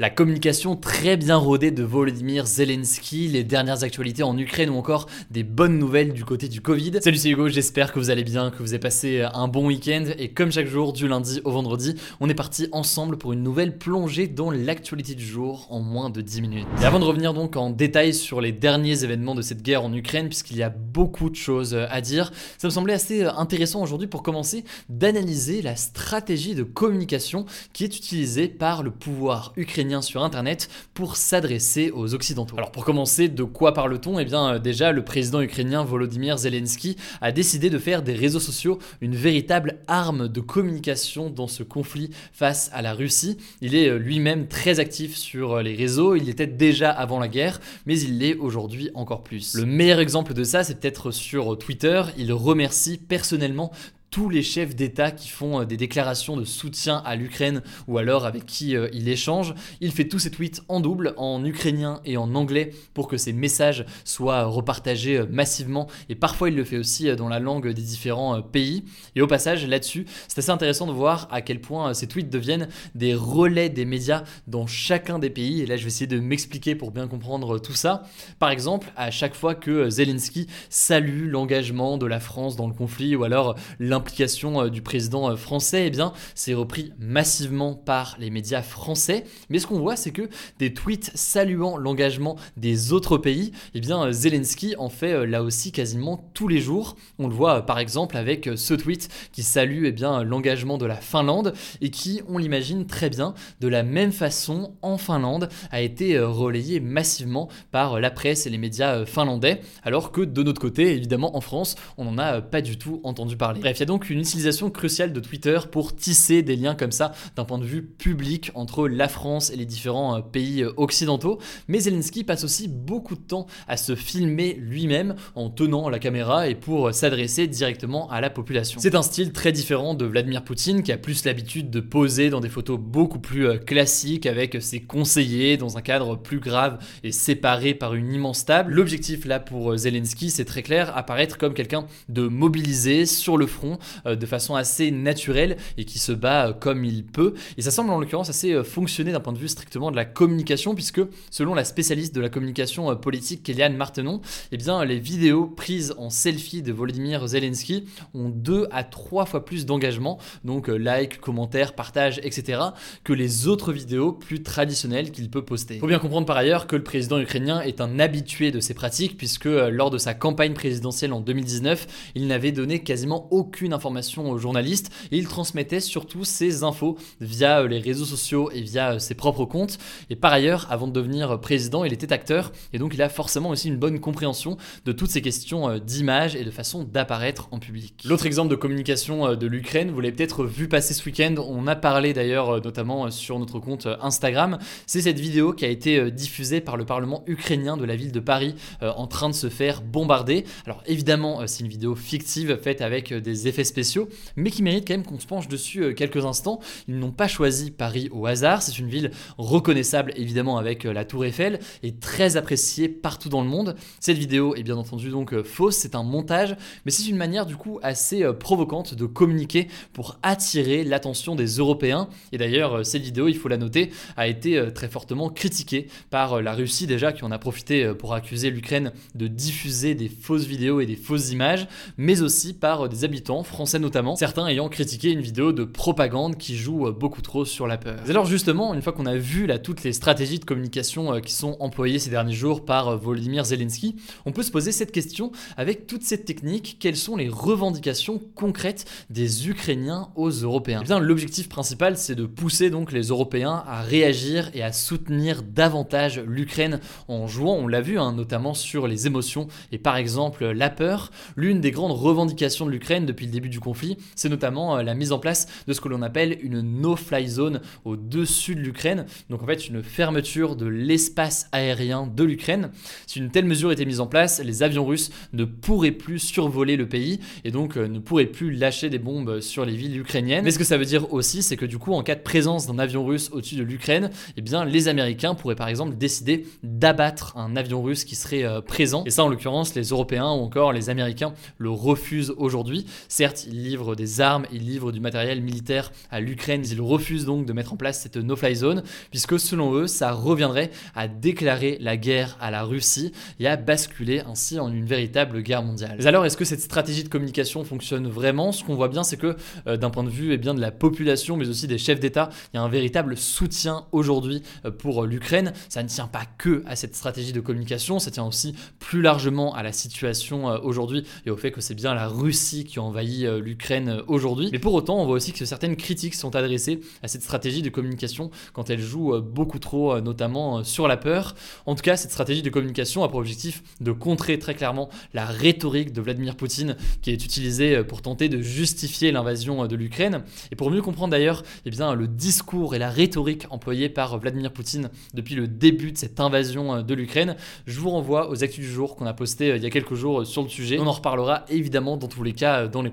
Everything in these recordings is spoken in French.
La communication très bien rodée de Volodymyr Zelensky, les dernières actualités en Ukraine ou encore des bonnes nouvelles du côté du Covid. Salut c'est Hugo, j'espère que vous allez bien, que vous avez passé un bon week-end et comme chaque jour du lundi au vendredi, on est parti ensemble pour une nouvelle plongée dans l'actualité du jour en moins de 10 minutes. Et avant de revenir donc en détail sur les derniers événements de cette guerre en Ukraine, puisqu'il y a beaucoup de choses à dire, ça me semblait assez intéressant aujourd'hui pour commencer d'analyser la stratégie de communication qui est utilisée par le pouvoir ukrainien sur Internet pour s'adresser aux Occidentaux. Alors pour commencer, de quoi parle-t-on? Eh bien euh, déjà, le président ukrainien Volodymyr Zelensky a décidé de faire des réseaux sociaux une véritable arme de communication dans ce conflit face à la Russie. Il est euh, lui-même très actif sur euh, les réseaux, il était déjà avant la guerre, mais il l'est aujourd'hui encore plus. Le meilleur exemple de ça, c'est peut-être sur Twitter, il remercie personnellement tous les chefs d'État qui font euh, des déclarations de soutien à l'Ukraine ou alors avec qui euh, il échange. Il fait tous ses tweets en double, en ukrainien et en anglais, pour que ces messages soient repartagés euh, massivement. Et parfois, il le fait aussi dans la langue des différents pays. Et au passage, là-dessus, c'est assez intéressant de voir à quel point ces tweets deviennent des relais des médias dans chacun des pays. Et là, je vais essayer de m'expliquer pour bien comprendre tout ça. Par exemple, à chaque fois que Zelensky salue l'engagement de la France dans le conflit ou alors l'implication l'implication euh, du président euh, français, eh bien, c'est repris massivement par les médias français. Mais ce qu'on voit, c'est que des tweets saluant l'engagement des autres pays, eh bien, euh, Zelensky en fait là aussi quasiment tous les jours. On le voit par exemple avec ce tweet qui salue eh bien, l'engagement de la Finlande et qui, on l'imagine très bien, de la même façon en Finlande, a été relayé massivement par la presse et les médias finlandais, alors que de notre côté, évidemment en France, on n'en a pas du tout entendu parler. Bref, il y a donc une utilisation cruciale de Twitter pour tisser des liens comme ça d'un point de vue public entre la France et les différents euh, pays euh, occidentaux. Mais Zelensky passe aussi beaucoup de temps à se filmer lui-même en tenant la caméra et pour s'adresser directement à la population. C'est un style très différent de Vladimir Poutine qui a plus l'habitude de poser dans des photos beaucoup plus euh, classiques avec ses conseillers dans un cadre plus grave et séparé par une immense table. L'objectif là pour Zelensky, c'est très clair, apparaître comme quelqu'un de mobilisé sur le front euh, de façon assez naturelle et qui se bat euh, comme il peut. Et ça semble en l'occurrence assez euh, fonctionner d'un point de vue strictement de la communication, puisque selon la spécialiste de la communication politique Kéliane Martenon, eh bien, les vidéos prises en selfie de Volodymyr Zelensky ont deux à trois fois plus d'engagement, donc like, commentaires, partage, etc., que les autres vidéos plus traditionnelles qu'il peut poster. Il faut bien comprendre par ailleurs que le président ukrainien est un habitué de ces pratiques, puisque lors de sa campagne présidentielle en 2019, il n'avait donné quasiment aucune information aux journalistes et il transmettait surtout ses infos via euh, les réseaux sociaux et via euh, ses propres comptes. Et par ailleurs, avant de devenir président, il était acteur et donc il a forcément aussi une bonne compréhension de toutes ces questions euh, d'image et de façon d'apparaître en public. L'autre exemple de communication de l'Ukraine, vous l'avez peut-être vu passer ce week-end, on a parlé d'ailleurs notamment sur notre compte Instagram, c'est cette vidéo qui a été diffusée par le Parlement ukrainien de la ville de Paris en train de se faire bombarder. Alors évidemment, c'est une vidéo fictive faite avec des effets spéciaux, mais qui méritent quand même qu'on se penche dessus euh, quelques instants. Ils n'ont pas choisi Paris au hasard, c'est une ville reconnaissable évidemment avec euh, la tour Eiffel et très appréciée partout dans le monde. Cette vidéo est bien entendu donc euh, fausse, c'est un montage, mais c'est une manière du coup assez provocante de communiquer pour attirer l'attention des Européens. Et d'ailleurs, cette vidéo, il faut la noter, a été très fortement critiquée par la Russie déjà, qui en a profité pour accuser l'Ukraine de diffuser des fausses vidéos et des fausses images, mais aussi par des habitants français notamment, certains ayant critiqué une vidéo de propagande qui joue beaucoup trop sur la peur. alors justement, une fois qu'on a vu là toutes les stratégies de communication qui sont employées ces derniers jours par Volodymyr Zelensky, on peut se poser cette question avec toute cette technique, quelles sont les revendications concrètes des Ukrainiens aux Européens? Eh bien, l'objectif principal, c'est de pousser donc les Européens à réagir et à soutenir davantage l'Ukraine en jouant, on l'a vu, hein, notamment sur les émotions et par exemple la peur. L'une des grandes revendications de l'Ukraine depuis le début du conflit, c'est notamment euh, la mise en place de ce que l'on appelle une no-fly zone au-dessus de l'Ukraine. Donc en fait, une fermeture de l'espace aérien de l'Ukraine. Si une telle mesure était mise en place, les avions russes ne pourraient plus survoler le pays et donc euh, ne pourraient plus lâcher des bombes sur les villes ukrainiennes. Mais ce que ça veut dire aussi, c'est que du coup, en cas de présence d'un avion russe au-dessus de l'Ukraine, eh bien, les Américains pourraient par exemple décider d'abattre un avion russe qui serait euh, présent. Et ça, en l'occurrence, les Européens ou encore les Américains le refusent aujourd'hui. Ils livrent des armes, ils livrent du matériel militaire à l'Ukraine, ils refusent donc de mettre en place cette no-fly zone, puisque selon eux, ça reviendrait à déclarer la guerre à la Russie et à basculer ainsi en une véritable guerre mondiale. Mais alors, est-ce que cette stratégie de communication fonctionne vraiment? Ce qu'on voit bien, c'est que euh, d'un point de vue eh bien, de la population, mais aussi des chefs d'État, il y a un véritable soutien aujourd'hui euh, pour l'Ukraine. Ça ne tient pas que à cette stratégie de communication, ça tient aussi plus largement à la situation euh, aujourd'hui et au fait que c'est bien la Russie qui envahit l'Ukraine aujourd'hui. Mais pour autant, on voit aussi que certaines critiques sont adressées à cette stratégie de communication quand elle joue beaucoup trop, notamment sur la peur. En tout cas, cette stratégie de communication a pour objectif de contrer très clairement la rhétorique de Vladimir Poutine qui est utilisée pour tenter de justifier l'invasion de l'Ukraine. Et pour mieux comprendre d'ailleurs eh le discours et la rhétorique employée par Vladimir Poutine depuis le début de cette invasion de l'Ukraine, je vous renvoie aux actus du jour qu'on a posté il y a quelques jours sur le sujet. On en reparlera évidemment dans tous les cas dans les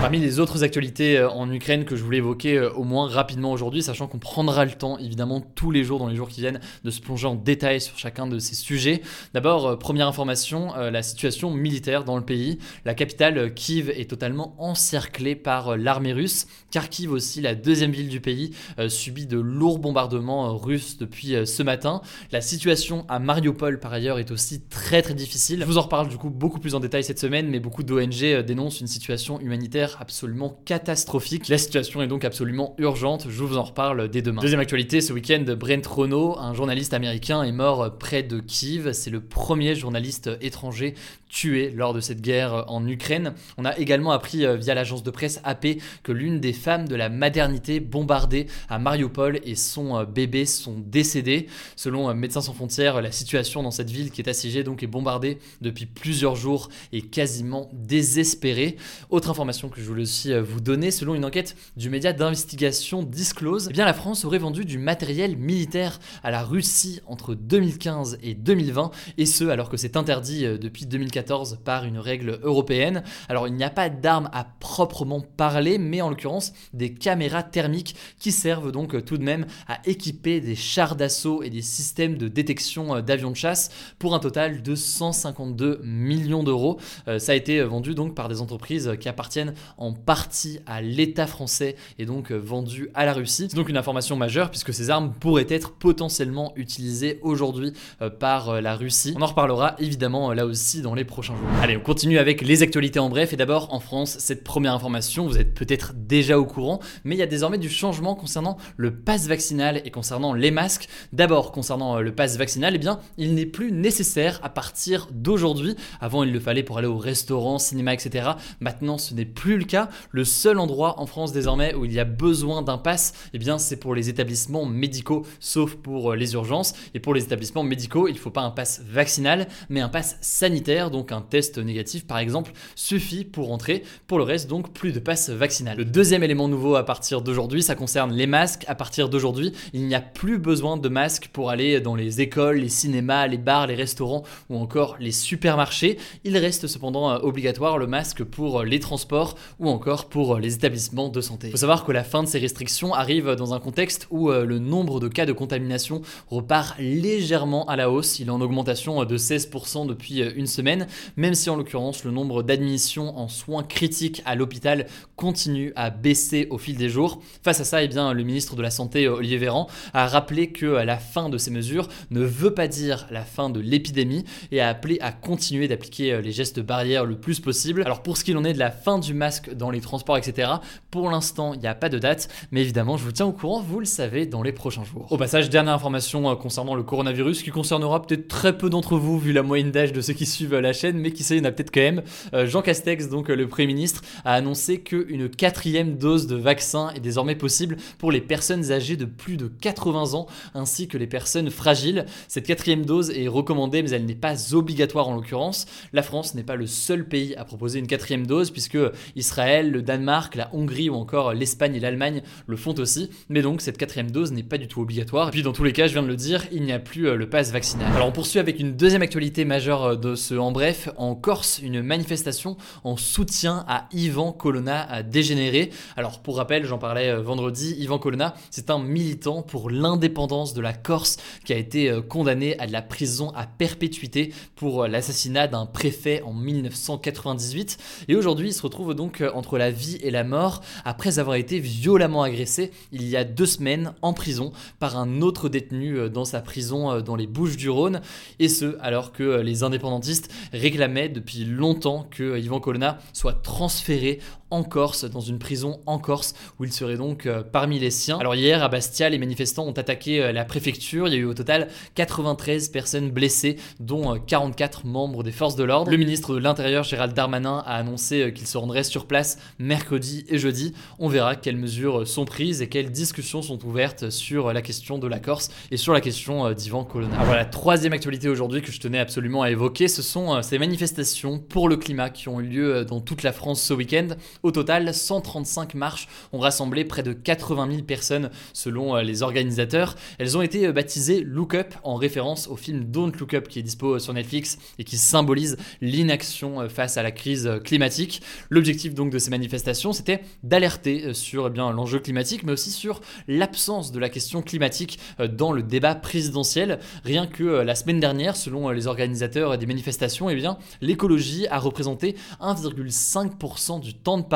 Parmi les autres actualités en Ukraine que je voulais évoquer au moins rapidement aujourd'hui, sachant qu'on prendra le temps évidemment tous les jours dans les jours qui viennent de se plonger en détail sur chacun de ces sujets. D'abord, première information, la situation militaire dans le pays. La capitale Kiev est totalement encerclée par l'armée russe. Kharkiv aussi, la deuxième ville du pays, euh, subit de lourds bombardements euh, russes depuis euh, ce matin. La situation à Mariupol, par ailleurs, est aussi très très difficile. Je vous en reparle du coup beaucoup plus en détail cette semaine, mais beaucoup d'ONG dénoncent une situation humanitaire absolument catastrophique. La situation est donc absolument urgente. Je vous en reparle dès demain. Deuxième actualité, ce week-end, Brent Rono, un journaliste américain, est mort près de Kiev. C'est le premier journaliste étranger tué lors de cette guerre en Ukraine. On a également appris via l'agence de presse AP que l'une des femmes de la maternité bombardée à Mariupol et son euh, bébé sont décédés. Selon euh, Médecins sans frontières, la situation dans cette ville qui est assiégée donc est bombardée depuis plusieurs jours et quasiment désespérée. Autre information que je voulais aussi euh, vous donner, selon une enquête du média d'investigation Disclose, eh bien la France aurait vendu du matériel militaire à la Russie entre 2015 et 2020 et ce alors que c'est interdit depuis 2014 par une règle européenne. Alors il n'y a pas d'armes à proprement parler, mais en l'occurrence des caméras thermiques qui servent donc tout de même à équiper des chars d'assaut et des systèmes de détection euh, d'avions de chasse pour un total de 152 millions d'euros. Euh, ça a été vendu donc par des entreprises qui appartiennent en partie à l'État français et donc euh, vendu à la Russie. C'est donc une information majeure puisque ces armes pourraient être potentiellement utilisées aujourd'hui par la Russie. On en reparlera évidemment là aussi dans les prochains jours. Allez, on continue avec les actualités en bref et d'abord en France, cette première information, vous êtes peut-être déjà au courant, mais il y a désormais du changement concernant le pass vaccinal et concernant les masques. D'abord, concernant euh, le pass vaccinal, eh bien, il n'est plus nécessaire à partir d'aujourd'hui. Avant, il le fallait pour aller au restaurant, cinéma, etc. Maintenant, ce n'est plus le cas. Le seul endroit en France désormais où il y a besoin d'un pass, eh bien, c'est pour les établissements médicaux, sauf pour euh, les urgences. Et pour les établissements médicaux, il ne faut pas un pass vaccinal, mais un pass sanitaire, donc un test négatif par exemple, suffit pour entrer. Pour le reste, donc, plus de pass vaccinal. Le deuxième élément nouveau à partir d'aujourd'hui, ça concerne les masques. À partir d'aujourd'hui, il n'y a plus besoin de masques pour aller dans les écoles, les cinémas, les bars, les restaurants ou encore les supermarchés. Il reste cependant euh, obligatoire le masque pour euh, les transports ou encore pour euh, les établissements de santé. Il faut savoir que la fin de ces restrictions arrive dans un contexte où le nombre de cas de contamination repart légèrement à la hausse. Il est en augmentation de 16% depuis une semaine. Même si en l'occurrence le nombre d'admissions en soins critiques à l'hôpital continue à baisser au fil des jours. Face à ça, eh bien, le ministre de la Santé, Olivier Véran, a rappelé que la fin de ces mesures ne veut pas dire la fin de l'épidémie et a appelé à continuer d'appliquer les gestes barrières le plus possible. Alors pour ce qu'il en est de la fin du masque dans les transports, etc., pour l'instant, il n'y a pas de date, mais évidemment, je vous tiens au courant, vous le savez, dans les prochains jours. Au passage, dernière information euh, concernant le coronavirus qui concernera peut-être très peu d'entre vous, vu la moyenne d'âge de ceux qui suivent la chaîne, mais qui sait, il y en a peut-être quand même. Euh, Jean Castex, donc le Premier ministre, a annoncé qu'une quatrième dose de vaccin est désormais possible pour les personnes âgées de plus de 80 ans, ainsi que les personnes fragiles. Cette quatrième dose est recommandée, mais elle n'est pas obligatoire en l'occurrence. La France n'est pas le seul pays à proposer une quatrième dose, puisque Israël, le Danemark, la Hongrie ou encore l'Espagne et l'Allemagne le font aussi. Mais donc cette quatrième dose n'est pas du tout obligatoire. Et puis dans tous les cas, je viens de le dire, il n'y a plus euh, le pass vaccinal. Alors on poursuit avec une deuxième actualité majeure euh, de ce en bref. En Corse, une manifestation en soutien à Ivan Colonna a dégénéré. Alors pour rappel, j'en parlais euh, vendredi, Ivan Colonna, c'est un militant pour l'indépendance de la Corse qui a été condamné à de la prison à perpétuité pour l'assassinat d'un préfet en 1998. Et aujourd'hui, il se retrouve donc entre la vie et la mort après avoir été violemment agressé il y a deux semaines en prison par un autre détenu euh, dans sa prison euh, dans les Bouches du Rhône. Et ce, alors que euh, les indépendantistes réclamaient depuis longtemps que Yvan Colonna soit transféré en Corse, dans une prison en Corse, où il serait donc euh, parmi les siens. Alors hier, à Bastia, les manifestants ont attaqué euh, la préfecture. Il y a eu au total 93 personnes blessées, dont 44 euh, membres des forces de l'ordre. Le ministre de l'Intérieur, Gérald Darmanin, a annoncé qu'il se rendrait sur place mercredi et jeudi. On verra quelles mesures sont prises et quelles discussions sont ouvertes sur la question de la Corse et sur la question d'Ivan Colonna. Alors voilà, troisième actualité aujourd'hui que je tenais absolument à évoquer, ce sont ces manifestations pour le climat qui ont eu lieu dans toute la France ce week-end. Au total, 135 marches ont rassemblé près de 80 000 personnes selon euh, les organisateurs. Elles ont été euh, baptisées Look Up en référence au film Don't Look Up qui est dispo euh, sur Netflix et qui symbolise l'inaction face à la crise climatique. L'objectif donc de ces manifestations, c'était d'alerter sur eh l'enjeu climatique, mais aussi sur l'absence de la question climatique dans le débat présidentiel. Rien que la semaine dernière, selon les organisateurs des manifestations, eh l'écologie a représenté 1,5% du temps de parole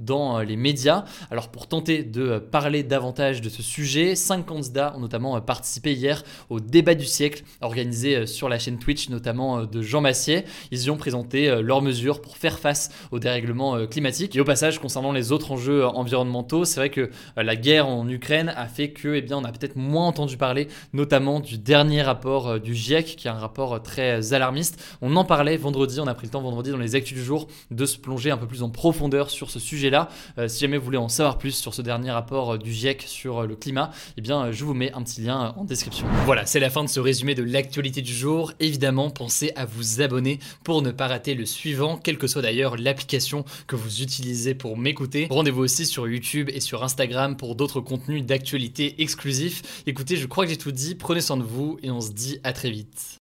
dans euh, les médias. Alors pour tenter de euh, parler davantage de ce sujet, cinq candidats ont notamment euh, participé hier au débat du siècle organisé sur la chaîne Twitch, notamment de Jean Massier. Ils y ont présenté leurs mesures pour faire face au dérèglement climatique. Et au passage, concernant les autres enjeux environnementaux, c'est vrai que la guerre en Ukraine a fait que, eh bien, on a peut-être moins entendu parler, notamment du dernier rapport du GIEC, qui est un rapport très alarmiste. On en parlait vendredi, on a pris le temps vendredi dans les actus du jour de se plonger un peu plus en profondeur sur ce sujet-là. Euh, si jamais vous voulez en savoir plus sur ce dernier rapport euh, du GIEC sur euh, le climat, eh bien, je vous mets un petit lien en description. Voilà, c'est la fin de ce résumé de l'actualité du jour. Évidemment, pensez à vous abonner pour ne pas rater le suivant, quelle que soit d'ailleurs l'application que vous utilisez pour m'écouter. Rendez-vous aussi sur YouTube et sur Instagram pour d'autres contenus d'actualité exclusifs. Écoutez, je crois que j'ai tout dit. Prenez soin de vous et on se dit à très vite.